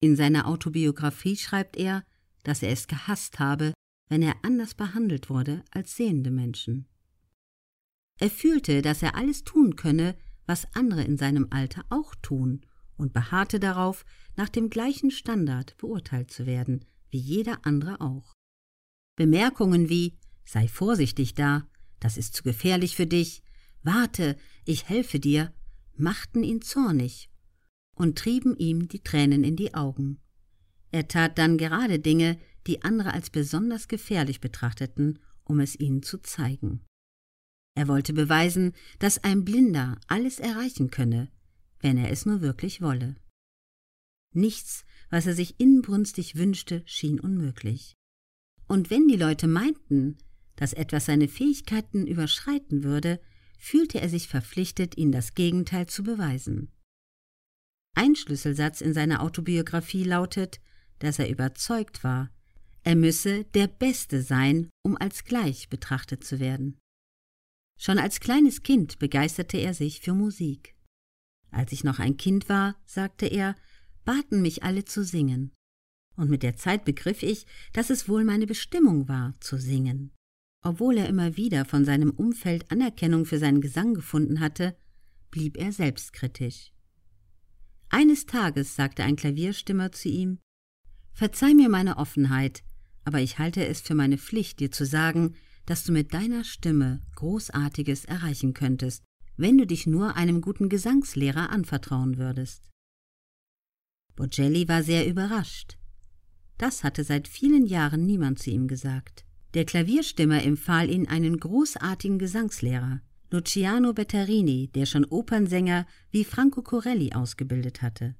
In seiner Autobiografie schreibt er, dass er es gehasst habe, wenn er anders behandelt wurde als sehende Menschen. Er fühlte, dass er alles tun könne, was andere in seinem Alter auch tun, und beharrte darauf, nach dem gleichen Standard beurteilt zu werden, wie jeder andere auch. Bemerkungen wie Sei vorsichtig da, das ist zu gefährlich für dich, warte, ich helfe dir, machten ihn zornig und trieben ihm die Tränen in die Augen. Er tat dann gerade Dinge, die andere als besonders gefährlich betrachteten, um es ihnen zu zeigen. Er wollte beweisen, dass ein Blinder alles erreichen könne, wenn er es nur wirklich wolle. Nichts, was er sich inbrünstig wünschte, schien unmöglich. Und wenn die Leute meinten, dass etwas seine Fähigkeiten überschreiten würde, fühlte er sich verpflichtet, ihnen das Gegenteil zu beweisen. Ein Schlüsselsatz in seiner Autobiografie lautet, dass er überzeugt war, er müsse der Beste sein, um als gleich betrachtet zu werden. Schon als kleines Kind begeisterte er sich für Musik. Als ich noch ein Kind war, sagte er, baten mich alle zu singen. Und mit der Zeit begriff ich, dass es wohl meine Bestimmung war, zu singen. Obwohl er immer wieder von seinem Umfeld Anerkennung für seinen Gesang gefunden hatte, blieb er selbstkritisch. Eines Tages sagte ein Klavierstimmer zu ihm Verzeih mir meine Offenheit, aber ich halte es für meine Pflicht, dir zu sagen, dass du mit deiner Stimme Großartiges erreichen könntest, wenn du dich nur einem guten Gesangslehrer anvertrauen würdest. Bocelli war sehr überrascht. Das hatte seit vielen Jahren niemand zu ihm gesagt. Der Klavierstimmer empfahl ihn einen großartigen Gesangslehrer, Luciano Betterini, der schon Opernsänger wie Franco Corelli ausgebildet hatte.